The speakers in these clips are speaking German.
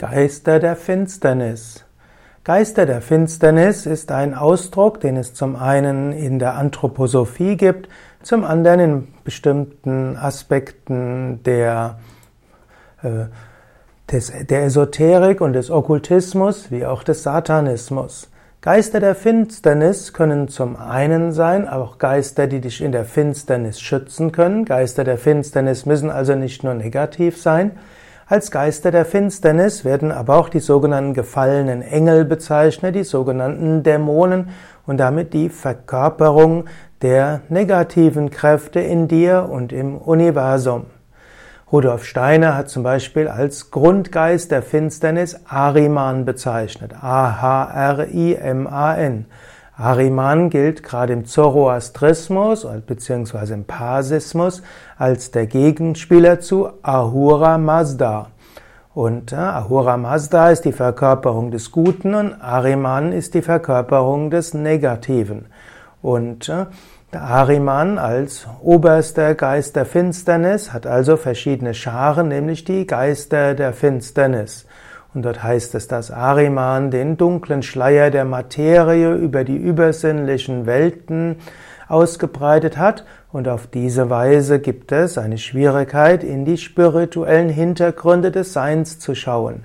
Geister der Finsternis. Geister der Finsternis ist ein Ausdruck, den es zum einen in der Anthroposophie gibt, zum anderen in bestimmten Aspekten der, äh, des, der Esoterik und des Okkultismus, wie auch des Satanismus. Geister der Finsternis können zum einen sein, auch Geister, die dich in der Finsternis schützen können. Geister der Finsternis müssen also nicht nur negativ sein. Als Geister der Finsternis werden aber auch die sogenannten gefallenen Engel bezeichnet, die sogenannten Dämonen und damit die Verkörperung der negativen Kräfte in dir und im Universum. Rudolf Steiner hat zum Beispiel als Grundgeist der Finsternis Ariman bezeichnet. A-H-R-I-M-A-N. Ahriman gilt gerade im Zoroastrismus bzw. im Parsismus als der Gegenspieler zu Ahura Mazda. Und äh, Ahura Mazda ist die Verkörperung des Guten und Ahriman ist die Verkörperung des Negativen. Und äh, Ahriman als oberster Geist der Finsternis hat also verschiedene Scharen, nämlich die Geister der Finsternis. Und dort heißt es, dass Ariman den dunklen Schleier der Materie über die übersinnlichen Welten ausgebreitet hat und auf diese Weise gibt es eine Schwierigkeit, in die spirituellen Hintergründe des Seins zu schauen.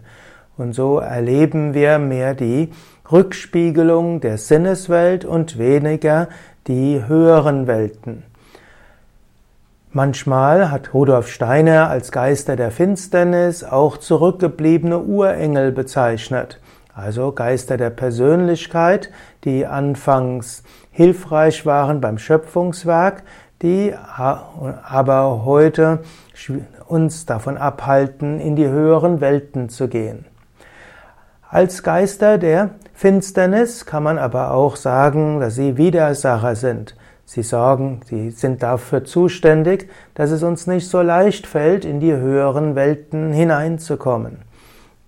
Und so erleben wir mehr die Rückspiegelung der Sinneswelt und weniger die höheren Welten. Manchmal hat Rudolf Steiner als Geister der Finsternis auch zurückgebliebene Urengel bezeichnet, also Geister der Persönlichkeit, die anfangs hilfreich waren beim Schöpfungswerk, die aber heute uns davon abhalten, in die höheren Welten zu gehen. Als Geister der Finsternis kann man aber auch sagen, dass sie Widersacher sind. Sie sorgen, sie sind dafür zuständig, dass es uns nicht so leicht fällt, in die höheren Welten hineinzukommen.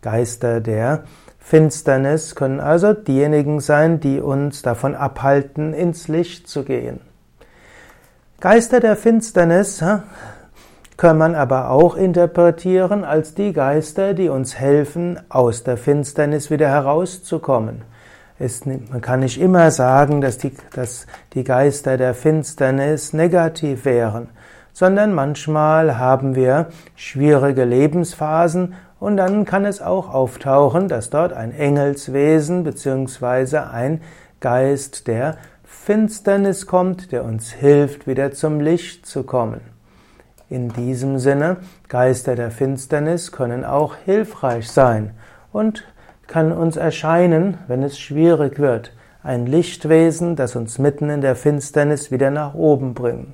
Geister der Finsternis können also diejenigen sein, die uns davon abhalten, ins Licht zu gehen. Geister der Finsternis kann man aber auch interpretieren als die Geister, die uns helfen, aus der Finsternis wieder herauszukommen. Es, man kann nicht immer sagen, dass die, dass die Geister der Finsternis negativ wären, sondern manchmal haben wir schwierige Lebensphasen und dann kann es auch auftauchen, dass dort ein Engelswesen bzw. ein Geist der Finsternis kommt, der uns hilft, wieder zum Licht zu kommen. In diesem Sinne, Geister der Finsternis können auch hilfreich sein und kann uns erscheinen, wenn es schwierig wird. Ein Lichtwesen, das uns mitten in der Finsternis wieder nach oben bringt.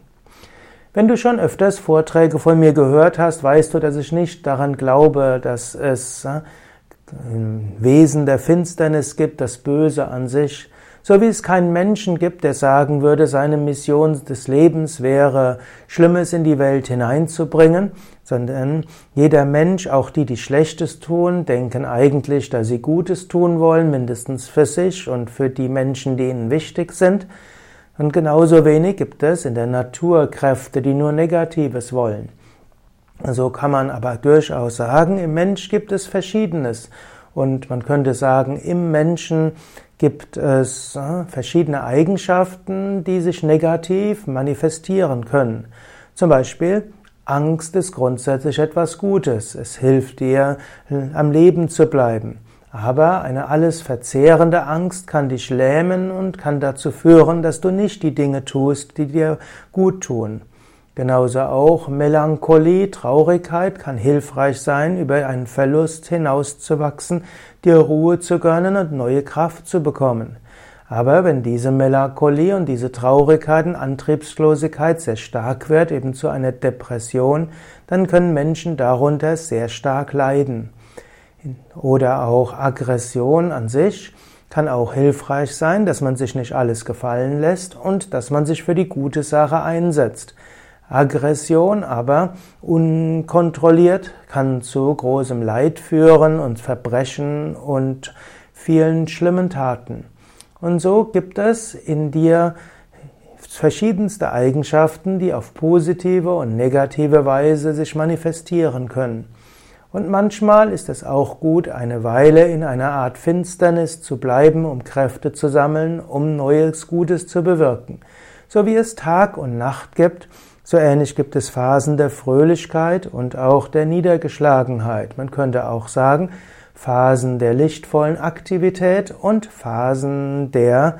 Wenn du schon öfters Vorträge von mir gehört hast, weißt du, dass ich nicht daran glaube, dass es äh, Wesen der Finsternis gibt, das Böse an sich. So wie es keinen Menschen gibt, der sagen würde, seine Mission des Lebens wäre, Schlimmes in die Welt hineinzubringen, sondern jeder Mensch, auch die, die Schlechtes tun, denken eigentlich, dass sie Gutes tun wollen, mindestens für sich und für die Menschen, die ihnen wichtig sind. Und genauso wenig gibt es in der Natur Kräfte, die nur Negatives wollen. So kann man aber durchaus sagen, im Mensch gibt es Verschiedenes. Und man könnte sagen, im Menschen gibt es äh, verschiedene Eigenschaften, die sich negativ manifestieren können. Zum Beispiel Angst ist grundsätzlich etwas Gutes. Es hilft dir, am Leben zu bleiben. Aber eine alles verzehrende Angst kann dich lähmen und kann dazu führen, dass du nicht die Dinge tust, die dir gut tun. Genauso auch Melancholie, Traurigkeit kann hilfreich sein, über einen Verlust hinauszuwachsen, dir Ruhe zu gönnen und neue Kraft zu bekommen. Aber wenn diese Melancholie und diese Traurigkeit und Antriebslosigkeit sehr stark wird, eben zu einer Depression, dann können Menschen darunter sehr stark leiden. Oder auch Aggression an sich kann auch hilfreich sein, dass man sich nicht alles gefallen lässt und dass man sich für die gute Sache einsetzt. Aggression aber unkontrolliert kann zu großem Leid führen und Verbrechen und vielen schlimmen Taten. Und so gibt es in dir verschiedenste Eigenschaften, die auf positive und negative Weise sich manifestieren können. Und manchmal ist es auch gut, eine Weile in einer Art Finsternis zu bleiben, um Kräfte zu sammeln, um Neues Gutes zu bewirken. So wie es Tag und Nacht gibt, so ähnlich gibt es Phasen der Fröhlichkeit und auch der Niedergeschlagenheit. Man könnte auch sagen, Phasen der lichtvollen Aktivität und Phasen der,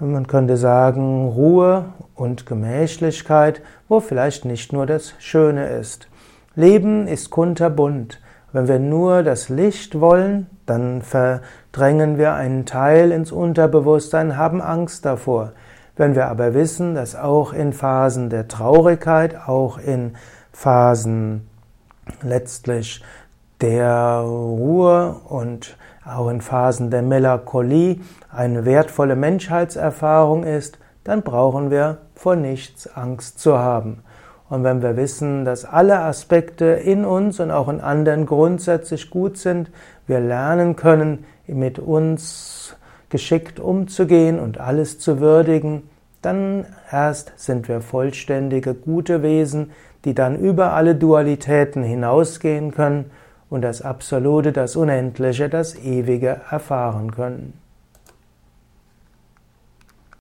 man könnte sagen, Ruhe und Gemächlichkeit, wo vielleicht nicht nur das Schöne ist. Leben ist kunterbunt. Wenn wir nur das Licht wollen, dann verdrängen wir einen Teil ins Unterbewusstsein, haben Angst davor. Wenn wir aber wissen, dass auch in Phasen der Traurigkeit, auch in Phasen letztlich der Ruhe und auch in Phasen der Melancholie eine wertvolle Menschheitserfahrung ist, dann brauchen wir vor nichts Angst zu haben. Und wenn wir wissen, dass alle Aspekte in uns und auch in anderen grundsätzlich gut sind, wir lernen können, mit uns geschickt umzugehen und alles zu würdigen, dann erst sind wir vollständige, gute Wesen, die dann über alle Dualitäten hinausgehen können und das Absolute, das Unendliche, das Ewige erfahren können.